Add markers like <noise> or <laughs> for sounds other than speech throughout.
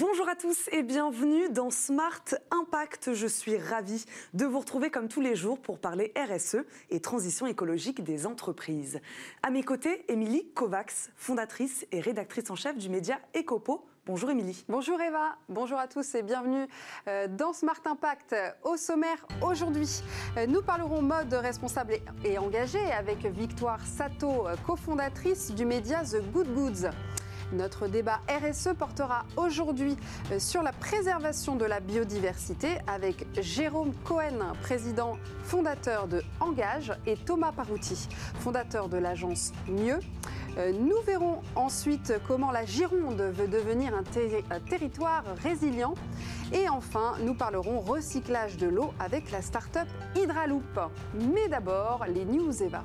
Bonjour à tous et bienvenue dans Smart Impact. Je suis ravie de vous retrouver comme tous les jours pour parler RSE et transition écologique des entreprises. À mes côtés, Émilie Kovacs, fondatrice et rédactrice en chef du média Ecopo. Bonjour Émilie. Bonjour Eva, bonjour à tous et bienvenue euh, dans Smart Impact. Au sommaire aujourd'hui, euh, nous parlerons mode responsable et engagé avec Victoire Sato, euh, cofondatrice du média The Good Goods. Notre débat RSE portera aujourd'hui euh, sur la préservation de la biodiversité avec Jérôme Cohen, président fondateur de Engage, et Thomas Parouti, fondateur de l'agence Mieux. Euh, nous verrons ensuite comment la Gironde veut devenir un, territoire résilient. Et enfin, nous parlerons recyclage de l'eau avec la start-up Hydraloop. Mais d'abord, les news Eva.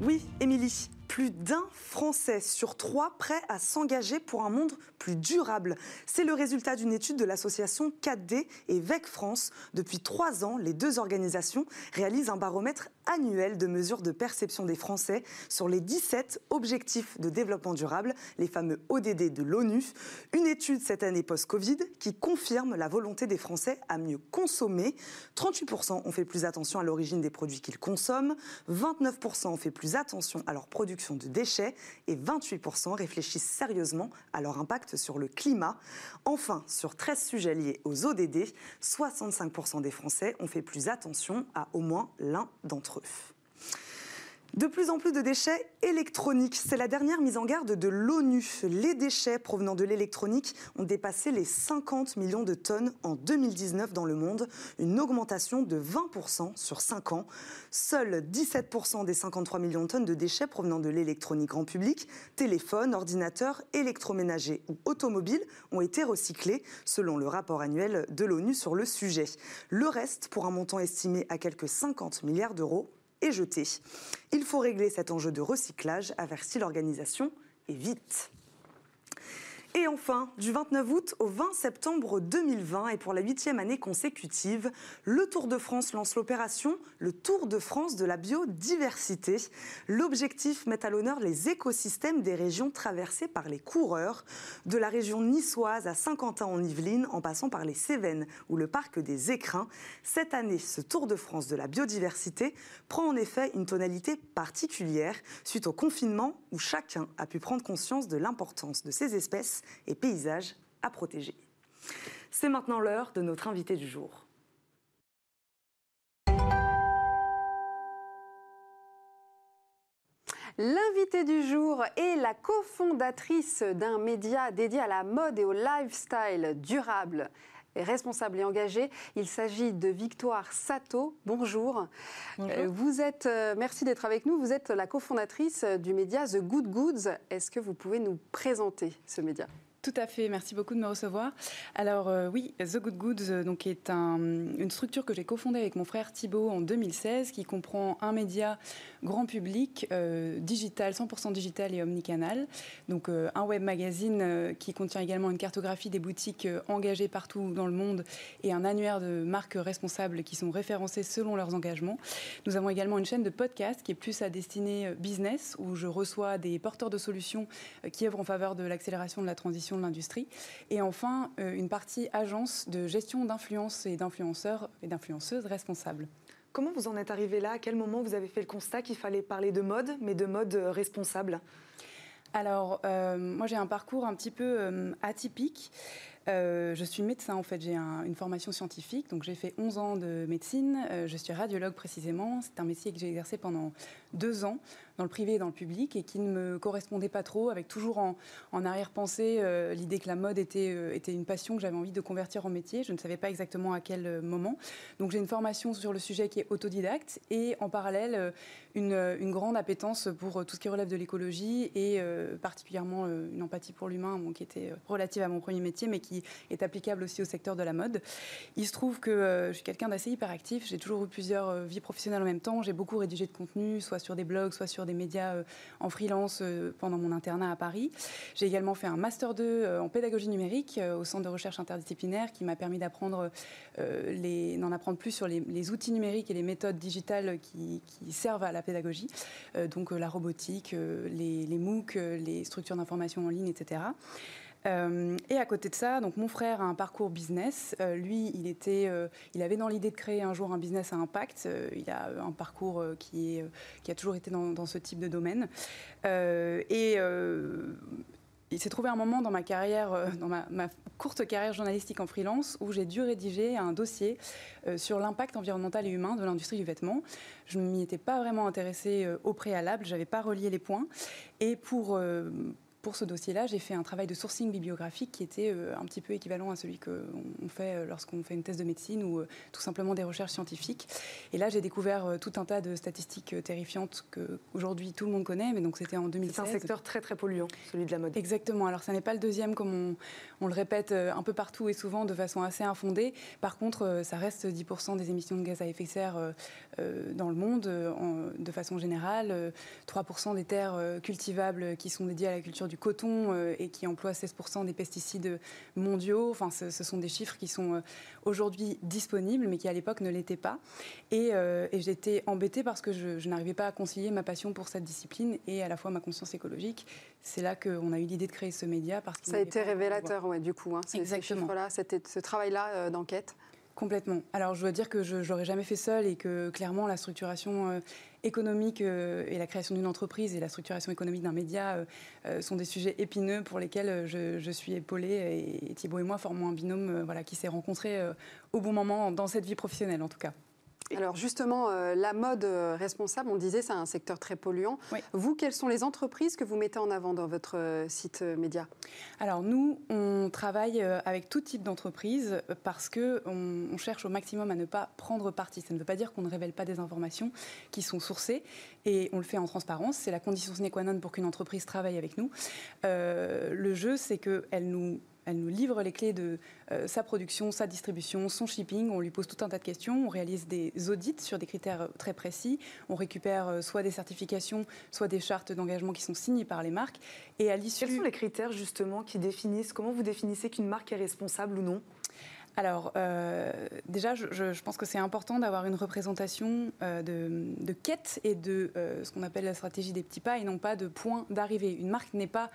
Oui, Émilie, plus d'un Français sur trois prêt à s'engager pour un monde plus durable. C'est le résultat d'une étude de l'association 4D et VEC France. Depuis trois ans, les deux organisations réalisent un baromètre annuel de mesures de perception des Français sur les 17 objectifs de développement durable, les fameux ODD de l'ONU. Une étude cette année post-Covid qui confirme la volonté des Français à mieux consommer. 38% ont fait plus attention à l'origine des produits qu'ils consomment, 29% ont fait plus attention à leur production de déchets et 28% réfléchissent sérieusement à leur impact sur le climat. Enfin, sur 13 sujets liés aux ODD, 65% des Français ont fait plus attention à au moins l'un d'entre eux. De plus en plus de déchets électroniques. C'est la dernière mise en garde de l'ONU. Les déchets provenant de l'électronique ont dépassé les 50 millions de tonnes en 2019 dans le monde, une augmentation de 20% sur 5 ans. Seuls 17% des 53 millions de tonnes de déchets provenant de l'électronique grand public, téléphones, ordinateurs, électroménagers ou automobiles ont été recyclés, selon le rapport annuel de l'ONU sur le sujet. Le reste, pour un montant estimé à quelques 50 milliards d'euros, jeté. Il faut régler cet enjeu de recyclage, avertit l'organisation, et vite. Et enfin, du 29 août au 20 septembre 2020 et pour la huitième année consécutive, le Tour de France lance l'opération Le Tour de France de la biodiversité. L'objectif met à l'honneur les écosystèmes des régions traversées par les coureurs, de la région niçoise à Saint-Quentin en Yvelines en passant par les Cévennes ou le parc des Écrins. Cette année, ce Tour de France de la biodiversité prend en effet une tonalité particulière suite au confinement où chacun a pu prendre conscience de l'importance de ces espèces et paysages à protéger. C'est maintenant l'heure de notre invité du jour. L'invité du jour est la cofondatrice d'un média dédié à la mode et au lifestyle durable responsable et engagé. Il s'agit de Victoire Sato. Bonjour. Bonjour. Euh, vous êtes, euh, merci d'être avec nous. Vous êtes la cofondatrice du média The Good Goods. Est-ce que vous pouvez nous présenter ce média? Tout à fait, merci beaucoup de me recevoir. Alors euh, oui, The Good Goods euh, donc, est une structure que j'ai cofondée avec mon frère Thibault en 2016 qui comprend un média grand public, euh, digital, 100% digital et omnicanal. Donc un web magazine qui contient également une cartographie des boutiques engagées partout dans le monde et un annuaire de marques responsables qui sont référencées selon leurs engagements. Nous avons également une chaîne de podcast qui est plus à destinée business où je reçois des porteurs de solutions qui œuvrent en faveur de l'accélération de la transition de l'industrie. Et enfin, euh, une partie agence de gestion d'influence et d'influenceurs et d'influenceuses responsables. Comment vous en êtes arrivé là? À quel moment vous avez fait le constat qu'il fallait parler de mode, mais de mode euh, responsable? Alors, euh, moi j'ai un parcours un petit peu atypique. je suis médecin en fait, j'ai une formation scientifique, donc j'ai fait 11 ans de médecine, je suis radiologue précisément, c'est un métier que j'ai exercé pendant deux ans dans le privé et dans le public et qui ne me correspondait pas trop, avec toujours en, arrière-pensée euh, l'idée que la mode était, euh, était une passion que j'avais envie de convertir en métier. Je ne savais pas exactement à quel euh, moment. Donc j'ai une formation sur le sujet qui est autodidacte et en parallèle une, une grande appétence pour tout ce qui relève de l'écologie et particulièrement une empathie pour l'humain qui était relative à mon premier métier mais qui est applicable aussi au secteur de la mode. Il se trouve que je suis quelqu'un d'assez hyperactif, j'ai toujours eu plusieurs vies professionnelles en même temps, j'ai beaucoup rédigé de contenu, soit sur des blogs, soit sur des médias euh, en freelance euh, pendant mon internat à Paris. J'ai également fait un Master 2 euh, en pédagogie numérique au Centre de recherche interdisciplinaire qui m'a permis d'apprendre d'en apprendre plus sur les, outils numériques et les méthodes digitales qui, servent à la pédagogie, donc la robotique, les, les MOOC, les structures d'information en ligne, etc. et à côté de ça, donc mon frère a un parcours business. lui, il, était, il avait dans l'idée de créer un jour un business à impact. il a un parcours qui, a toujours été dans, ce type de domaine. et il s'est trouvé un moment dans ma carrière, euh, dans ma, courte carrière journalistique en freelance, où j'ai dû rédiger un dossier euh, sur l'impact environnemental et humain de l'industrie du vêtement. Je ne m'y étais pas vraiment intéressée euh, au préalable, j'avais pas relié les points. Et pour, pour ce dossier-là, j'ai fait un travail de sourcing bibliographique qui était euh, un petit peu équivalent à celui qu'on fait euh, lorsqu'on fait une thèse de médecine ou euh, tout simplement des recherches scientifiques. Et là, j'ai découvert tout un tas de statistiques terrifiantes que aujourd'hui tout le monde connaît, mais donc c'était en 2016. C'est un secteur très très polluant, celui de la mode. Exactement. Alors, ça n'est pas le deuxième comme on, on, le répète un peu partout et souvent de façon assez infondée. Par contre, ça reste 10% des émissions de gaz à effet de serre dans le monde de façon générale, 3% des terres cultivables qui sont dédiées à la culture du du coton euh, et qui emploie 16% des pesticides mondiaux. Enfin, ce, sont des chiffres qui sont euh, aujourd'hui disponibles, mais qui à l'époque ne l'étaient pas. Et, euh, j'étais embêtée parce que je, n'arrivais pas à concilier ma passion pour cette discipline et à la fois ma conscience écologique. C'est là qu'on a eu l'idée de créer ce média. Parce Ça a été révélateur, ouais, du coup, hein, Exactement. ce travail-là d'enquête. Complètement. Alors je dois dire que je n'aurais jamais fait seul et que clairement la structuration euh, économique euh, et la création d'une entreprise et la structuration économique d'un média euh, sont des sujets épineux pour lesquels je, suis épaulée et, Thibault et moi formons un binôme voilà, qui s'est rencontré au bon moment dans cette vie professionnelle en tout cas. Alors justement, euh, la mode euh, responsable, on disait, c'est un secteur très polluant. Vous, quelles sont les entreprises que vous mettez en avant dans votre euh, site média? Alors nous, on travaille avec tout type d'entreprise parce que on, cherche au maximum à ne pas prendre parti. Ça ne veut pas dire qu'on ne révèle pas des informations qui sont sourcées et on le fait en transparence. C'est la condition sine qua non pour qu'une entreprise travaille avec nous. le jeu, c'est qu'elle nous elle nous livre les clés de euh, sa production, sa distribution, son shipping. On lui pose tout un tas de questions. On réalise des audits sur des critères euh, très précis. On récupère euh, soit des certifications, soit des chartes d'engagement qui sont signées par les marques. Et à l'issue. Quels sont les critères justement qui définissent Comment vous définissez qu'une marque est responsable ou non? Alors, déjà, je, pense que c'est important d'avoir une représentation de, quête et de ce qu'on appelle la stratégie des petits pas et non pas de point d'arrivée. Une marque n'est pas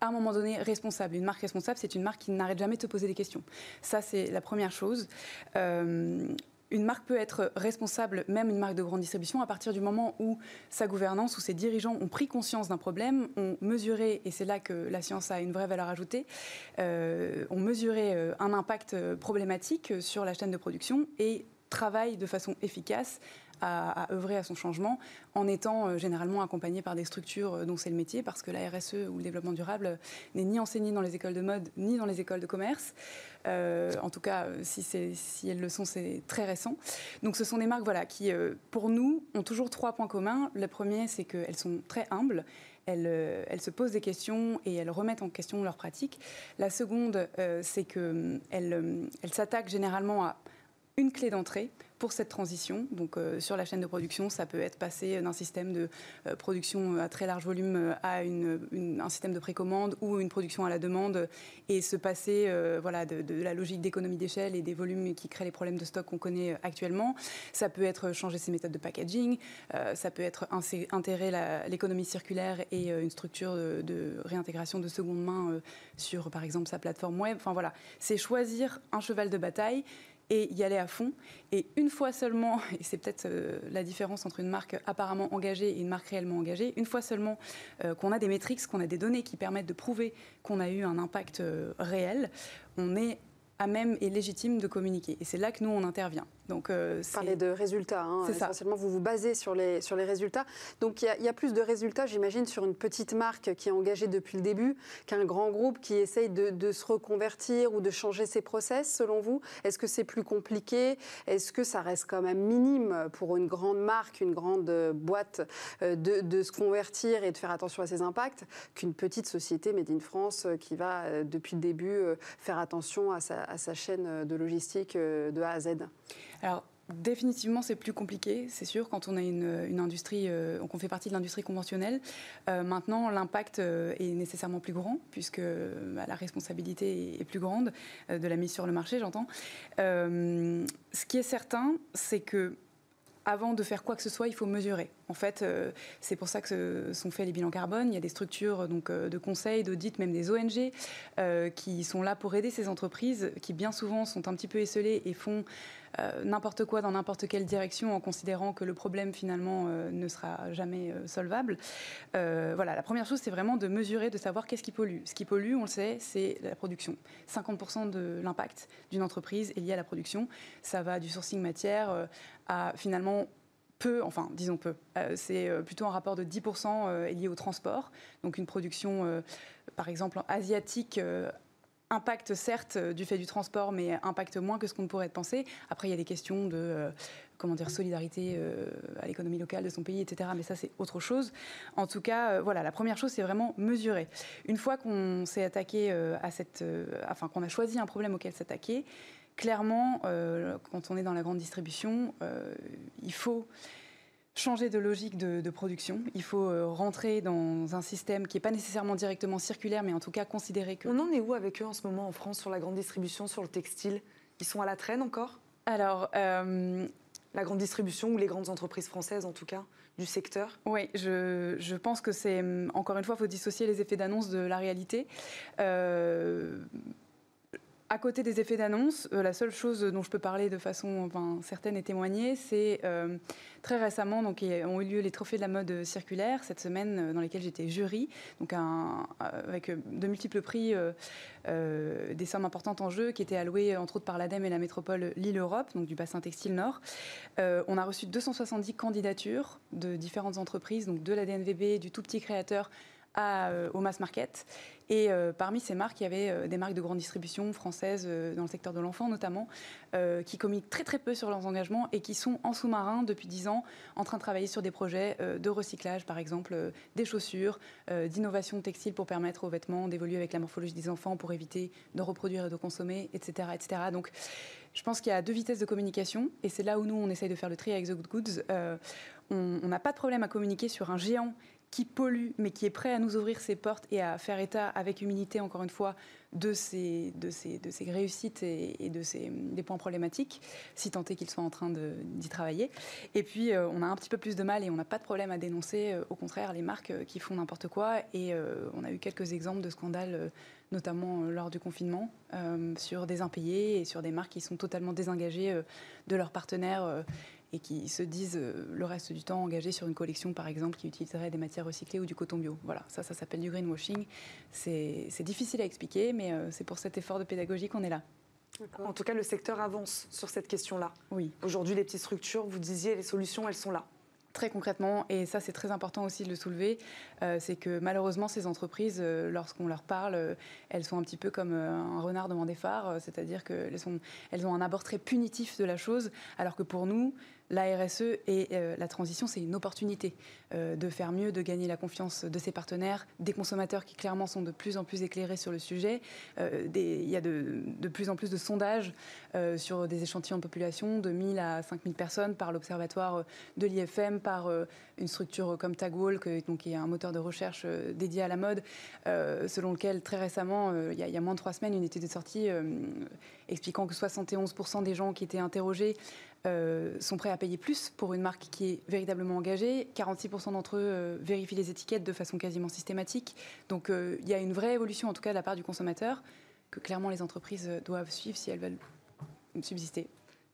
à un moment donné responsable. Une marque responsable, c'est une marque qui n'arrête jamais de te poser des questions. Ça, c'est la première chose. Euh, une marque peut être responsable, même une marque de grande distribution, à partir du moment où sa gouvernance ou ses dirigeants ont pris conscience d'un problème, ont mesuré, et c'est là que la science a une vraie valeur ajoutée, euh, ont mesuré euh, un impact problématique sur la chaîne de production et travaillent de façon efficace à, œuvrer à son changement en étant euh, généralement accompagné par des structures euh, dont c'est le métier, parce que la RSE ou le développement durable euh, n'est ni enseigné dans les écoles de mode ni dans les écoles de commerce. en tout cas, si, si, elles le sont, c'est très récent. Donc ce sont des marques voilà, qui, pour nous, ont toujours trois points communs. Le premier, c'est qu'elles sont très humbles. Elles, se posent des questions et elles remettent en question leurs pratiques. La seconde, c'est qu'elles elles s'attaquent généralement à une clé d'entrée pour cette transition. Donc euh, sur la chaîne de production, ça peut être passé d'un système de euh, production à très large volume euh, à un système de précommande ou une production à la demande et se passer voilà, de, la logique d'économie d'échelle et des volumes qui créent les problèmes de stock qu'on connaît actuellement. Ça peut être changer ses méthodes de packaging, ça peut être intégrer l'économie circulaire et une structure de, réintégration de seconde main sur par exemple sa plateforme web. Enfin voilà, c'est choisir un cheval de bataille et y aller à fond. Et une fois seulement, <laughs> et c'est peut-être euh, la différence entre une marque apparemment engagée et une marque réellement engagée, une fois seulement euh, qu'on a des métriques, qu'on a des données qui permettent de prouver qu'on a eu un impact euh, réel, on est à même et légitime de communiquer. Et c'est là que nous, on intervient. Donc, euh, Parler de résultats. Hein. Essentiellement, vous vous basez sur les, sur les résultats. Donc, il y, a plus de résultats, j'imagine, sur une petite marque qui est engagée depuis le début qu'un grand groupe qui essaye de, se reconvertir ou de changer ses process, selon vous? Est-ce que c'est plus compliqué? Est-ce que ça reste quand même minime pour une grande marque, une grande boîte euh, de, se convertir et de faire attention à ses impacts qu'une petite société Made in France euh, qui va, euh, depuis le début, faire attention à sa, à sa chaîne de logistique de A à Z? Alors, Définitivement, c'est plus compliqué, c'est sûr, quand on a une, industrie, euh, fait partie de l'industrie conventionnelle. Euh, maintenant, l'impact euh, est nécessairement plus grand, puisque bah, la responsabilité est, plus grande de la mise sur le marché, j'entends. ce qui est certain, c'est que avant de faire quoi que ce soit, il faut mesurer. En fait, euh, c'est pour ça que sont faits les bilans carbone. Il y a des structures donc, de conseil, d'audit, même des ONG, qui sont là pour aider ces entreprises qui bien souvent sont un petit peu esselées et font euh, n'importe quoi dans n'importe quelle direction en considérant que le problème finalement euh, ne sera jamais euh, solvable. voilà, la première chose, c'est vraiment de mesurer, de savoir qu'est-ce qui pollue. Ce qui pollue, on le sait, c'est la production. 50% de l'impact d'une entreprise est lié à la production. Ça va du sourcing matière à finalement peu, enfin disons peu, c'est plutôt un rapport de 10% lié au transport. Donc une production, par exemple, asiatique impact certes euh, du fait du transport, mais impact moins que ce qu'on pourrait penser. Après, il y a des questions de euh, comment dire solidarité euh, à l'économie locale de son pays, etc. Mais ça, c'est autre chose. En tout cas, voilà, la première chose, c'est vraiment mesurer. Une fois qu'on s'est attaqué à cette, enfin qu'on a choisi un problème auquel s'attaquer, clairement, quand on est dans la grande distribution, il faut changer de logique de, production. Il faut euh, rentrer dans un système qui n'est pas nécessairement directement circulaire, mais en tout cas considérer que... On en est où avec eux en ce moment en France sur la grande distribution, sur le textile? Ils sont à la traîne encore? Alors... Euh, la grande distribution ou les grandes entreprises françaises en tout cas du secteur? Oui, je, pense que c'est, encore une fois, il faut dissocier les effets d'annonce de la réalité. Euh, à côté des effets d'annonce, euh, la seule chose dont je peux parler de façon certaine et témoigner, c'est euh, très récemment, donc, ont eu lieu les trophées de la mode circulaire cette semaine euh, dans lesquels j'étais jury, avec de multiples prix, des sommes importantes en jeu qui étaient allouées entre autres par l'ADEME et la métropole Lille-Europe, donc du bassin textile Nord. on a reçu 270 candidatures de différentes entreprises, donc de la DNVB, du tout petit créateur euh, au mass market. Et euh, parmi ces marques, il y avait euh, des marques de grande distribution françaises dans le secteur de l'enfant notamment, qui communiquent très très peu sur leurs engagements et qui sont en sous-marin depuis 10 ans en train de travailler sur des projets de recyclage, par exemple des chaussures, d'innovation textile pour permettre aux vêtements d'évoluer avec la morphologie des enfants pour éviter de reproduire et de consommer, etc. etc. Donc je pense qu'il y a deux vitesses de communication et c'est là où nous on essaye de faire le tri avec The Good Goods. on n'a pas de problème à communiquer sur un géant qui pollue, mais qui est prêt à nous ouvrir ses portes et à faire état avec humilité, encore une fois, de ses, de de ses réussites et, de ses, des points problématiques, si tant est qu'il soit en train d'y travailler. Et puis, euh, on a un petit peu plus de mal et on n'a pas de problème à dénoncer, euh, au contraire, les marques euh, qui font n'importe quoi. Et on a eu quelques exemples de scandales, notamment lors du confinement, sur des impayés et sur des marques qui sont totalement désengagées de leurs partenaires et qui se disent euh, le reste du temps engagés sur une collection, par exemple, qui utiliserait des matières recyclées ou du coton bio. Voilà, ça, ça s'appelle du greenwashing. C'est difficile à expliquer, mais euh, c'est pour cet effort de pédagogie qu'on est là. En tout cas, le secteur avance sur cette question-là. Oui. Aujourd'hui, les petites structures, vous disiez, les solutions, elles sont là. Très concrètement, et ça c'est très important aussi de le soulever, euh, c'est que malheureusement ces entreprises, lorsqu'on leur parle, elles sont un petit peu comme un renard devant des phares, c'est-à-dire qu'elles elles ont un abord très punitif de la chose, alors que pour nous, la RSE et euh, la transition, c'est une opportunité euh, de faire mieux, de gagner la confiance de ses partenaires, des consommateurs qui clairement sont de plus en plus éclairés sur le sujet. Euh, il y a de, plus en plus de sondages sur des échantillons de population, de 1000 à 5000 personnes par l'observatoire de l'IFM, par une structure comme Tagwall, qui est un moteur de recherche dédié à la mode, selon lequel très récemment, il y, a moins de trois semaines, une étude est sortie expliquant que 71% des gens qui étaient interrogés euh, sont prêts à payer plus pour une marque qui est véritablement engagée. 46% d'entre eux euh, vérifient les étiquettes de façon quasiment systématique. Donc euh, il y a une vraie évolution, en tout cas de la part du consommateur, que clairement les entreprises doivent suivre si elles veulent subsister.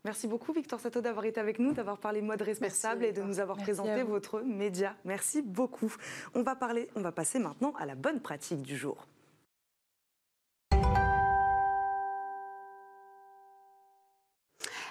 Merci beaucoup Victor Sato d'avoir été avec nous, d'avoir parlé mode responsable et de nous avoir présenté votre média. Merci beaucoup. On va parler, on va passer maintenant à la bonne pratique du jour.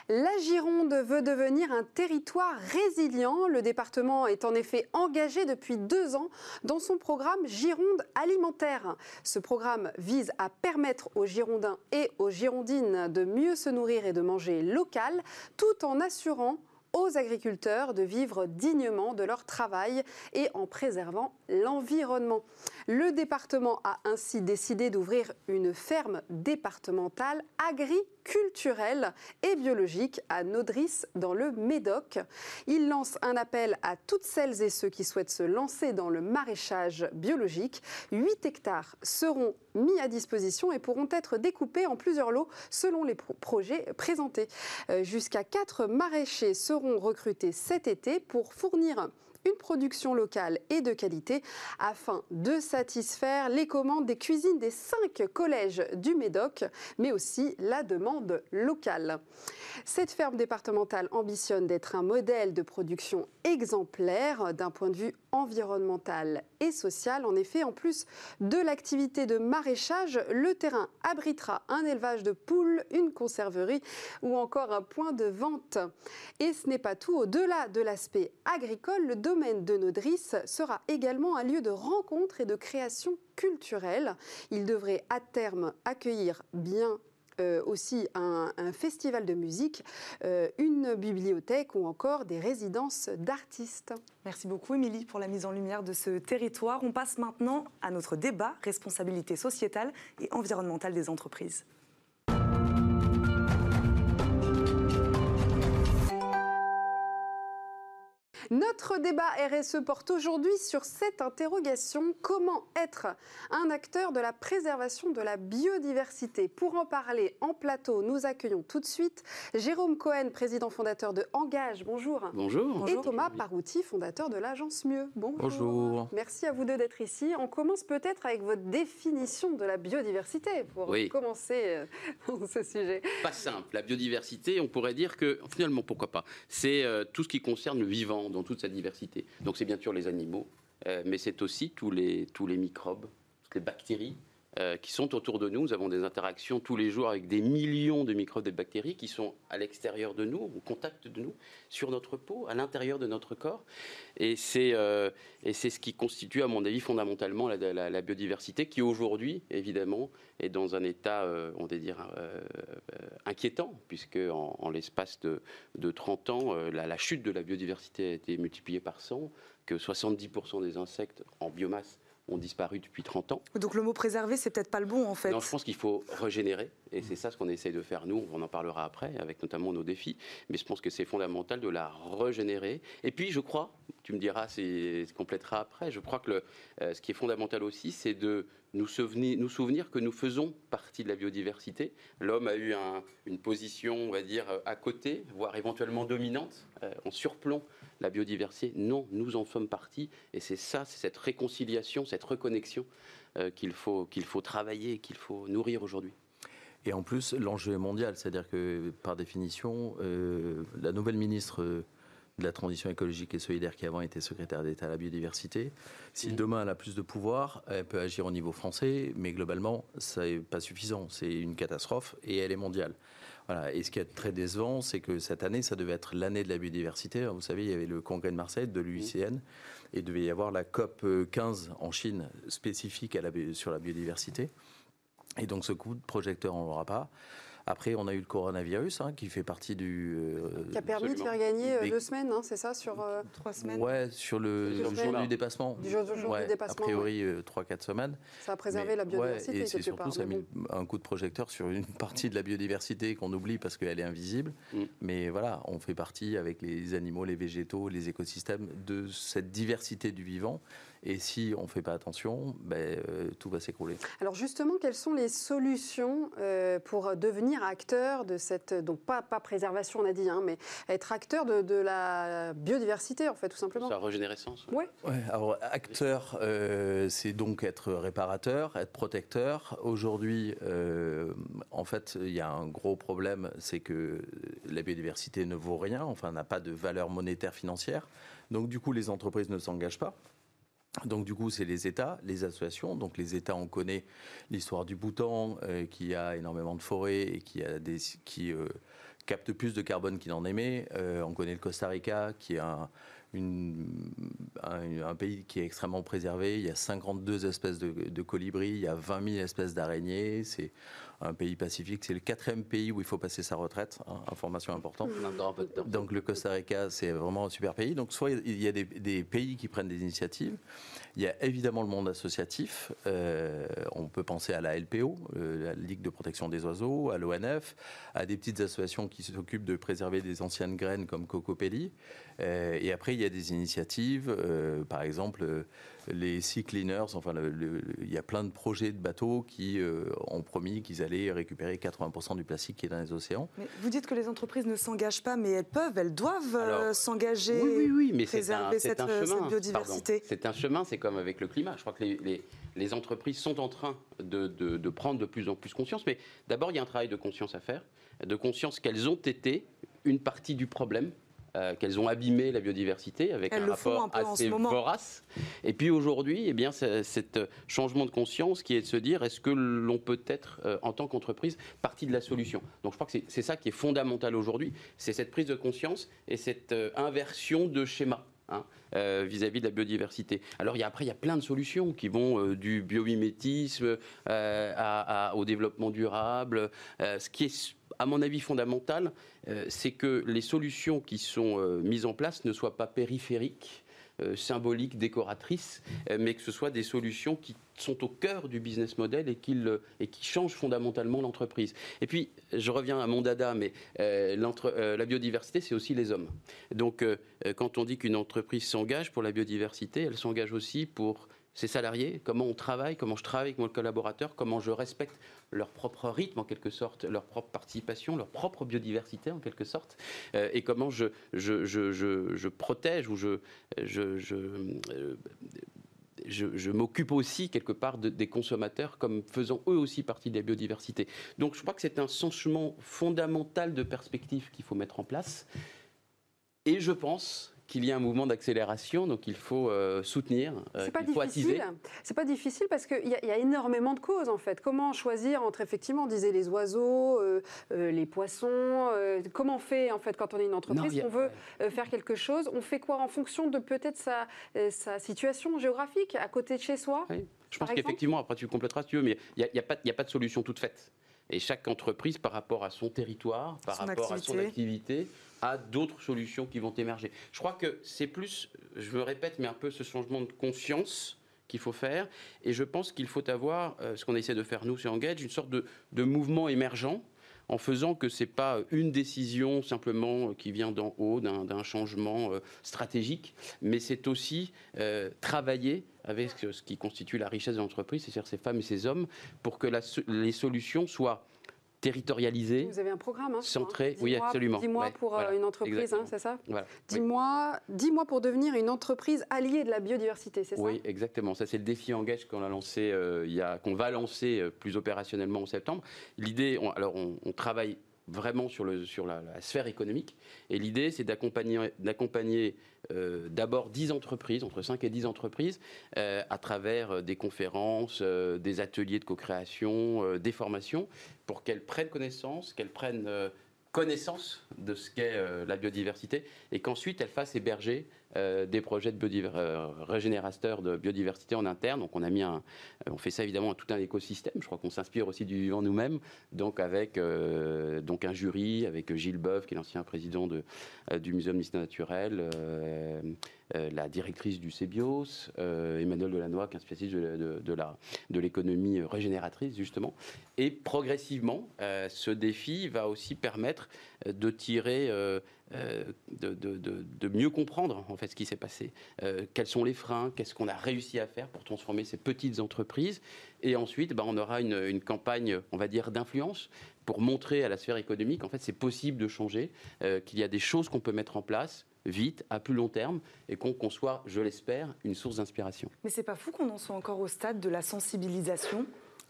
La Gironde veut devenir un territoire résilient. Le département est en effet engagé depuis deux ans dans son programme Gironde alimentaire. Ce programme vise à permettre aux Girondins et aux Girondines de mieux se nourrir et de manger local tout en assurant aux agriculteurs de vivre dignement de leur travail et en préservant l'environnement. Le département a ainsi décidé d'ouvrir une ferme départementale agri culturelle et biologique à Nodris dans le Médoc. Il lance un appel à toutes celles et ceux qui souhaitent se lancer dans le maraîchage biologique. 8 hectares seront mis à disposition et pourront être découpés en plusieurs lots selon les projets présentés. Euh, jusqu'à 4 maraîchers seront recrutés cet été pour fournir une production locale et de qualité afin de satisfaire les commandes des cuisines des cinq collèges du Médoc, mais aussi la demande locale. Cette ferme départementale ambitionne d'être un modèle de production exemplaire d'un point de vue environnemental et social. En effet, en plus de l'activité de maraîchage, le terrain abritera un élevage de poules, une conserverie ou encore un point de vente. Et ce n'est pas tout. Au-delà de l'aspect agricole, le domaine de Nodris sera également un lieu de rencontre et de création culturelle. Il devrait à terme accueillir bien euh, aussi un, festival de musique, euh, une bibliothèque ou encore des résidences d'artistes. Merci beaucoup Émilie pour la mise en lumière de ce territoire. On passe maintenant à notre débat responsabilité sociétale et environnementale des entreprises. Notre débat RSE porte aujourd'hui sur cette interrogation comment être un acteur de la préservation de la biodiversité? Pour en parler en plateau, nous accueillons tout de suite Jérôme Cohen, président fondateur de Engage. Bonjour. Bonjour. Et Thomas Parouti, fondateur de l'agence Mieux. Bonjour. Bonjour. Merci à vous deux d'être ici. On commence peut-être avec votre définition de la biodiversité pour commencer euh, <laughs> dans ce sujet. Pas simple. La biodiversité, on pourrait dire que finalement, pourquoi pas? C'est euh, tout ce qui concerne le vivant dans toute sa diversité. Donc c'est bien sûr les animaux, euh, mais c'est aussi tous les, tous les microbes, toutes les bactéries euh, qui sont autour de nous. Nous avons des interactions tous les jours avec des millions de microbes et de bactéries qui sont à l'extérieur de nous, au contact de nous, sur notre peau, à l'intérieur de notre corps. Et c'est euh, ce qui constitue, à mon avis, fondamentalement la, biodiversité qui aujourd'hui, évidemment, est dans un état, on va dire, inquiétant, puisque en, l'espace de, de, 30 ans, la, la, chute de la biodiversité a été multipliée par 100, que 70% des insectes en biomasse ont disparu depuis 30 ans. Donc le mot préserver, c'est peut-être pas le bon en fait. Non, je pense qu'il faut régénérer, et c'est ça ce qu'on essaye de faire nous, on en parlera après, avec notamment nos défis, mais je pense que c'est fondamental de la régénérer. Et puis je crois, tu me diras, c'est complétera après, je crois que euh, ce qui est fondamental aussi, c'est de nous souvenir, que nous faisons partie de la biodiversité. L'homme a eu une position, on va dire, à côté, voire éventuellement dominante, euh, en surplomb la biodiversité. Non, nous en sommes partis. Et c'est ça, c'est cette réconciliation, cette reconnexion euh, qu'il faut, qu'il faut travailler, qu'il faut nourrir aujourd'hui. Et en plus, l'enjeu est mondial, c'est-à-dire que par définition, euh, la nouvelle ministre de la transition écologique et solidaire qui avant était secrétaire d'État à la biodiversité, si mmh. demain elle a plus de pouvoir, elle peut agir au niveau français, mais globalement, ça n'est pas suffisant. C'est une catastrophe et elle est mondiale. Et ce qui est très décevant, c'est que cette année, ça devait être l'année de la biodiversité. Vous savez, il y avait le congrès de Marseille de l'UICN et il devait y avoir la COP 15 en Chine spécifique à la, sur la biodiversité. Et donc ce coup de projecteur, on l'aura pas. Après, on a eu le coronavirus hein, qui fait partie du. Euh, qui a permis de faire gagner euh, deux semaines, hein, c'est ça Sur euh, trois semaines Ouais, sur le, jour du dépassement. Du jour, du dépassement. A priori, trois, quatre semaines. Ça a préservé la biodiversité. et c'est surtout, ça a mis un coup de projecteur sur une <laughs> partie de la biodiversité qu'on oublie parce qu'elle est invisible. Mm. Mais voilà, on fait partie avec les animaux, les végétaux, les écosystèmes de cette diversité du vivant. Et si on ne fait pas attention, ben, euh, tout va s'écrouler. Alors justement, quelles sont les solutions euh, pour devenir acteur de cette, donc pas, pas préservation on a dit, hein, mais être acteur de, la biodiversité en fait, tout simplement Sa régénérescence Oui. Ouais, alors acteur, euh, c'est donc être réparateur, être protecteur. Aujourd'hui, en fait, il y a un gros problème, c'est que la biodiversité ne vaut rien, enfin n'a pas de valeur monétaire financière. Donc du coup, les entreprises ne s'engagent pas. Donc du coup, c'est les États, les associations. Donc les États, on connaît l'histoire du Bhoutan, euh, qui a énormément de forêts et qui, euh, capte plus de carbone qu'il en émet. Euh, on connaît le Costa Rica, qui est un, pays qui est extrêmement préservé. Il y a 52 espèces de, colibris, il y a 20 000 espèces d'araignées. C'est un pays pacifique. C'est le quatrième pays où il faut passer sa retraite. Hein, information importante. Donc le Costa Rica, c'est vraiment un super pays. Donc soit il y a des, pays qui prennent des initiatives. Il y a évidemment le monde associatif. Euh, on peut penser à la LPO, euh, la Ligue de protection des oiseaux, à l'ONF, à des petites associations qui s'occupent de préserver des anciennes graines comme Cocopelli. Euh, et après, il y a des initiatives, par exemple les sea cleaners, enfin, il y a plein de projets de bateaux qui euh, ont promis qu'ils allaient récupérer 80% du plastique qui est dans les océans. vous dites que les entreprises ne s'engagent pas, mais elles peuvent, elles doivent euh, s'engager, oui, oui, oui, mais préserver cette, un euh, chemin, biodiversité. C'est un chemin, c'est comme avec le climat. Je crois que les, les, entreprises sont en train de, de, de prendre de plus en plus conscience, mais d'abord, il y a un travail de conscience à faire, de conscience qu'elles ont été une partie du problème euh, qu'elles ont abîmé la biodiversité avec un rapport assez vorace. Et puis aujourd'hui, eh bien, cet changement de conscience qui est de se dire est-ce que l'on peut être, euh, en tant qu'entreprise, partie de la solution? Donc je crois que c'est ça qui est fondamental aujourd'hui, c'est cette prise de conscience et cette euh, inversion de schéma. Hein, vis-à-vis de la biodiversité. Alors il y a, après, il y a plein de solutions qui vont du biomimétisme au développement durable. ce qui est à mon avis, fondamental, euh, c'est que les solutions qui sont euh, mises en place ne soient pas périphériques, euh, symboliques, décoratrices, mais que ce soit des solutions qui sont au cœur du business model et qui changent fondamentalement l'entreprise. Et puis, je reviens à mon dada, mais la biodiversité, c'est aussi les hommes. Donc, quand on dit qu'une entreprise s'engage pour la biodiversité, elle s'engage aussi pour ses salariés, comment on travaille, comment je travaille avec mon collaborateur, comment je respecte leur propre rythme en quelque sorte, leur propre participation, leur propre biodiversité en quelque sorte, euh, et comment je, je, je, je, protège ou je, euh, je, m'occupe aussi quelque part des consommateurs comme faisant eux aussi partie de la biodiversité. Donc je crois que c'est un changement fondamental de perspective qu'il faut mettre en place. Et je pense qu'il y a un mouvement d'accélération, donc il faut euh, soutenir, euh, il faut attiser. C'est pas difficile parce qu'il y, a énormément de causes en fait. Comment choisir entre effectivement, on disait les oiseaux, euh, les poissons. comment on fait en fait quand on est une entreprise, on veut faire quelque chose, on fait quoi en fonction de peut-être sa, sa, situation géographique à côté de chez soi. Je pense qu'effectivement, après tu compléteras si tu veux, mais il n'y a, a, pas de solution toute faite. Et chaque entreprise, par rapport à son territoire, par rapport à son activité, a d'autres solutions qui vont émerger. Je crois que c'est plus, je me répète, mais un peu ce changement de conscience qu'il faut faire. Et je pense qu'il faut avoir, euh, ce qu'on essaie de faire nous chez Engage, une sorte de, de mouvement émergent en faisant que ce n'est pas une décision simplement euh, qui vient d'en haut, d'un changement euh, stratégique, mais c'est aussi travailler avec ce qui constitue la richesse de l'entreprise, c'est-à-dire ces femmes et ces hommes, pour que les solutions soient territorialisé. Vous avez un programme, hein, centré. Oui, absolument. 10 mois pour euh, une entreprise, hein, c'est ça voilà. 10, mois, 10 mois pour devenir une entreprise alliée de la biodiversité, c'est ça Oui, exactement. Ça, c'est le défi Engage qu'on a lancé, euh, il y a, qu'on va lancer euh, plus opérationnellement en septembre. L'idée, alors on, on travaille vraiment sur, la, sphère économique. Et l'idée, c'est d'accompagner, euh, d'abord 10 entreprises, entre 5 et 10 entreprises, euh, à travers euh, des conférences, des ateliers de co-création, des formations, pour qu'elles prennent connaissance, qu'elles prennent connaissance de ce qu'est la biodiversité et qu'ensuite elle fasse héberger euh, des projets de euh, régénérateurs de biodiversité en interne. Donc on a mis un, on fait ça évidemment à tout un écosystème. Je crois qu'on s'inspire aussi du vivant nous-mêmes. Donc avec donc un jury avec Gilles Boeuf qui est l'ancien président de, du Muséum d'histoire naturelle, la directrice du CEBIOS, Emmanuel Delannoy qui est un spécialiste de, de, de l'économie régénératrice justement. Et progressivement, ce défi va aussi permettre euh, de tirer, euh, euh, de, mieux comprendre en fait ce qui s'est passé. quels sont les freins? Qu'est-ce qu'on a réussi à faire pour transformer ces petites entreprises? Et ensuite, bah, on aura une, campagne, on va dire, d'influence pour montrer à la sphère économique en fait c'est possible de changer, qu'il y a des choses qu'on peut mettre en place vite, à plus long terme, et qu'on soit, je l'espère, une source d'inspiration. Mais c'est pas fou qu'on en soit encore au stade de la sensibilisation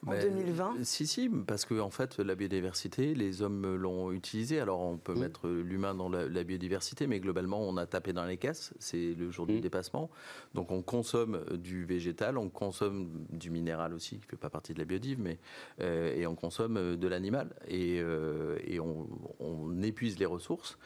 en 2020 Si, si, parce que en fait, la biodiversité, les hommes l'ont utilisée. Alors, on peut mettre l'humain dans la, biodiversité, mais globalement, on a tapé dans les caisses. C'est le jour du mm. dépassement. Donc, on consomme du végétal, on consomme du minéral aussi, qui ne fait pas partie de la biodive, mais euh, et on consomme de l'animal et, euh, et on, on, épuise les ressources.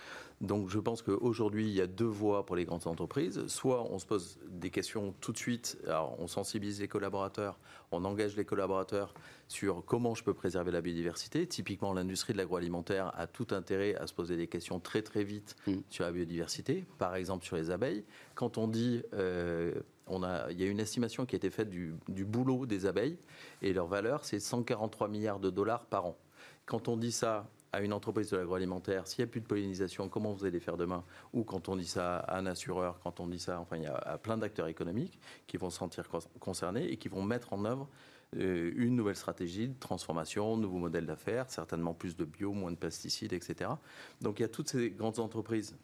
Donc je pense qu'aujourd'hui, il y a deux voies pour les grandes entreprises. Soit on se pose des questions tout de suite, alors on sensibilise les collaborateurs, on engage les collaborateurs sur comment je peux préserver la biodiversité. Typiquement, l'industrie de l'agroalimentaire a tout intérêt à se poser des questions très très vite mm. sur la biodiversité, par exemple sur les abeilles. Quand on dit... Euh, on a, il y a une estimation qui a été faite du, du boulot des abeilles et leur valeur, c'est 143 milliards de dollars par an. Quand on dit ça à une entreprise de l'agroalimentaire, s'il n'y a plus de pollinisation, comment vous allez faire demain Ou quand on dit ça à un assureur, quand on dit ça, enfin, il y a plein d'acteurs économiques qui vont se sentir concernés et qui vont mettre en œuvre euh, une nouvelle stratégie de transformation, nouveau modèle d'affaires, certainement plus de bio, moins de pesticides, etc. Donc il y a toutes ces grandes entreprises,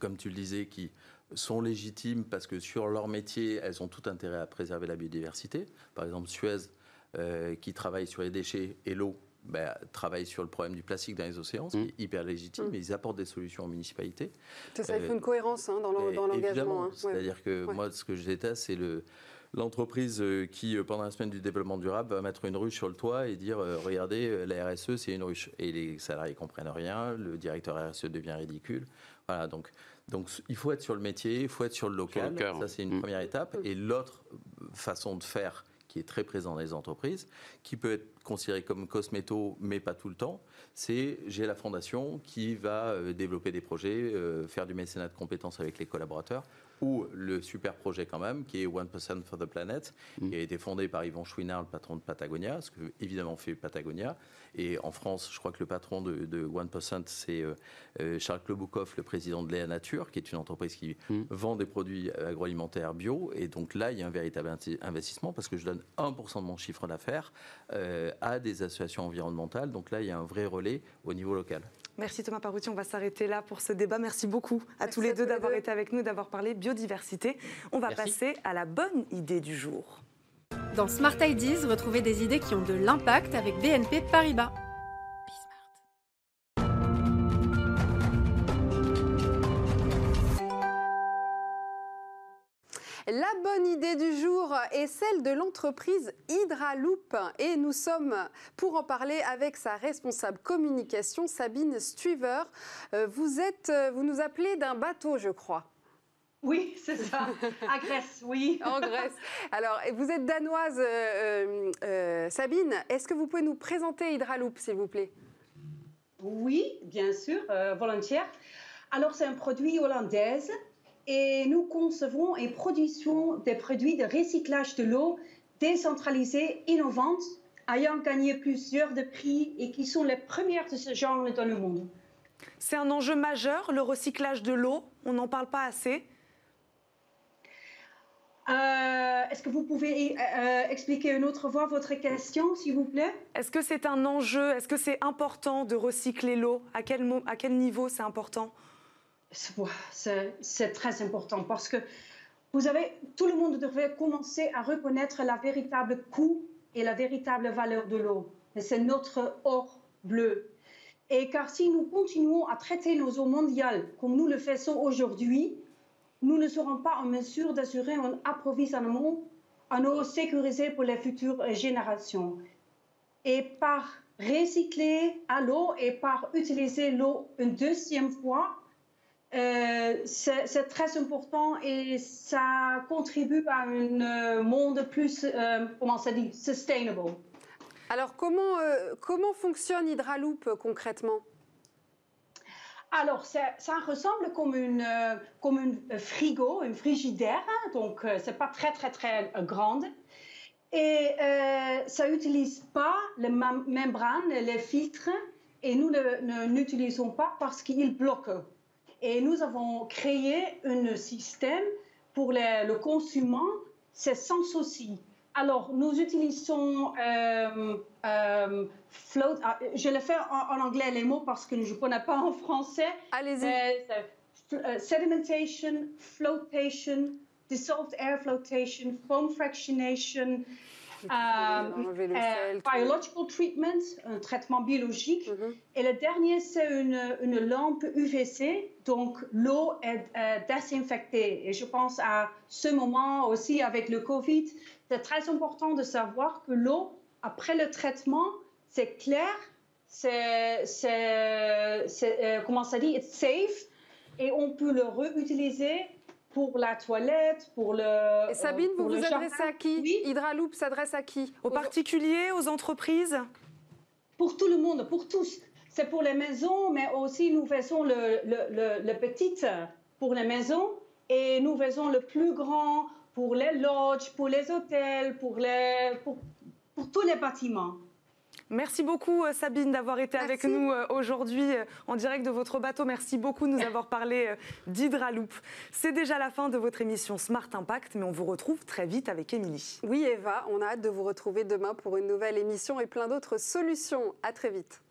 comme tu le disais, qui sont légitimes parce que sur leur métier, elles ont tout intérêt à préserver la biodiversité. Par exemple, Suez, euh, qui travaille sur les déchets et l'eau, bah, travaillent sur le problème du plastique dans les océans, ce qui est mm. hyper légitime, mais mm. ils apportent des solutions aux municipalités. C'est ça, il faut une cohérence hein, dans l'engagement. Hein. C'est-à-dire que moi, ce que je déteste, c'est le l'entreprise euh, qui, euh, pendant la semaine du développement durable, va mettre une ruche sur le toit et dire euh, regardez, la RSE, c'est une ruche. Et les salariés comprennent rien, le directeur RSE devient ridicule. Voilà, donc, donc il faut être sur le métier, il faut être sur le local. ça, c'est une mm. première étape. Et l'autre façon de faire qui est très présent dans les entreprises, qui peut être considéré comme cosméto, mais pas tout le temps, c'est j'ai la fondation qui va euh, développer des projets, euh, faire du mécénat de compétences avec les collaborateurs, ou le super projet quand même, qui est 1% for the Planet, mm. qui a été fondé par Yvon Chouinard, le patron de Patagonia, ce que évidemment fait Patagonia. Et en France, je crois que le patron de, 1%, c'est euh, euh, Charles Kloboukov, le président de Léa Nature, qui est une entreprise qui mm. vend des produits agroalimentaires bio. Et donc là, il y a un véritable investissement parce que je donne 1% de mon chiffre d'affaires euh, à des associations environnementales. Donc là, il y a un vrai relais au niveau local. Merci Thomas Parouti, on va s'arrêter là pour ce débat. Merci beaucoup à tous les deux d'avoir été avec nous, d'avoir parlé biodiversité. On va passer à la bonne idée du jour. Dans Smart Ideas, retrouvez des idées qui ont de l'impact avec BNP Paribas. Bonne idée du jour est celle de l'entreprise Hydraloop et nous sommes pour en parler avec sa responsable communication Sabine Stuver. Euh, vous êtes euh, vous nous appelez d'un bateau, je crois. Oui, c'est ça. À Grèce, oui. <laughs> en Grèce. Alors, vous êtes danoise, euh, Sabine. Est-ce que vous pouvez nous présenter Hydraloop, s'il vous plaît? Oui, bien sûr, volontiers. Alors, c'est un produit hollandais et nous concevons et produisons des produits de recyclage de l'eau décentralisés, innovantes, ayant gagné plusieurs de prix et qui sont les premières de ce genre dans le monde. C'est un enjeu majeur, le recyclage de l'eau. On n'en parle pas assez. Euh, est-ce que vous pouvez euh, expliquer une autre fois votre question, s'il vous plaît? Est-ce que c'est un enjeu? Est-ce que c'est important de recycler l'eau? À quel, à quel niveau c'est important? C'est très important parce que vous avez, tout le monde devrait commencer à reconnaître la véritable coût et la véritable valeur de l'eau. C'est notre or bleu. Et car si nous continuons à traiter nos eaux mondiales comme nous le faisons aujourd'hui, nous ne serons pas en mesure d'assurer un approvisionnement en eau sécurisée pour les futures générations. Et par recycler à l'eau et par utiliser l'eau une deuxième fois, euh, c'est très important et ça contribue à un euh, monde plus, euh, comment ça dit, sustainable. Alors, comment, comment fonctionne Hydraloop concrètement? Alors, ça, ressemble comme une, comme une frigo, une frigidaire, hein, donc c'est pas très très très grande. Et ça n'utilise pas les membranes, les filtres, et nous ne n'utilisons pas parce qu'ils bloquent. Et nous avons créé un système pour le consommant, c'est sans souci. Alors, nous utilisons euh, euh, float. Ah, je le fais en, anglais les mots parce que je ne connais pas en français. Allez-y. Euh, sedimentation, flotation, dissolved air flotation, foam fractionation, euh, euh, biological treatment, un traitement biologique. Mhm. Et le dernier, c'est une, une, lampe UVC, donc l'eau est euh, désinfectée. Et je pense à ce moment aussi avec le Covid, c'est très important de savoir que l'eau, après le traitement, c'est clair, c'est, comment ça dit, it's safe, et on peut le réutiliser pour la toilette, pour le. Et Sabine, euh, pour vous vous jardin. adressez à qui? Oui, Hydraloop s'adresse à qui? Aux particuliers, aux entreprises? Pour tout le monde, pour tous. C'est pour les maisons, mais aussi nous faisons le, le, le, le petit pour les maisons et nous faisons le plus grand pour les lodges, pour les hôtels, pour, les, pour, pour tous les bâtiments. Merci beaucoup euh, Sabine d'avoir été Merci. avec nous euh, aujourd'hui euh, en direct de votre bateau. Merci beaucoup de nous avoir parlé d'Hydraloop. C'est déjà la fin de votre émission Smart Impact, mais on vous retrouve très vite avec Émilie. Oui, Eva, on a hâte de vous retrouver demain pour une nouvelle émission et plein d'autres solutions. À très vite.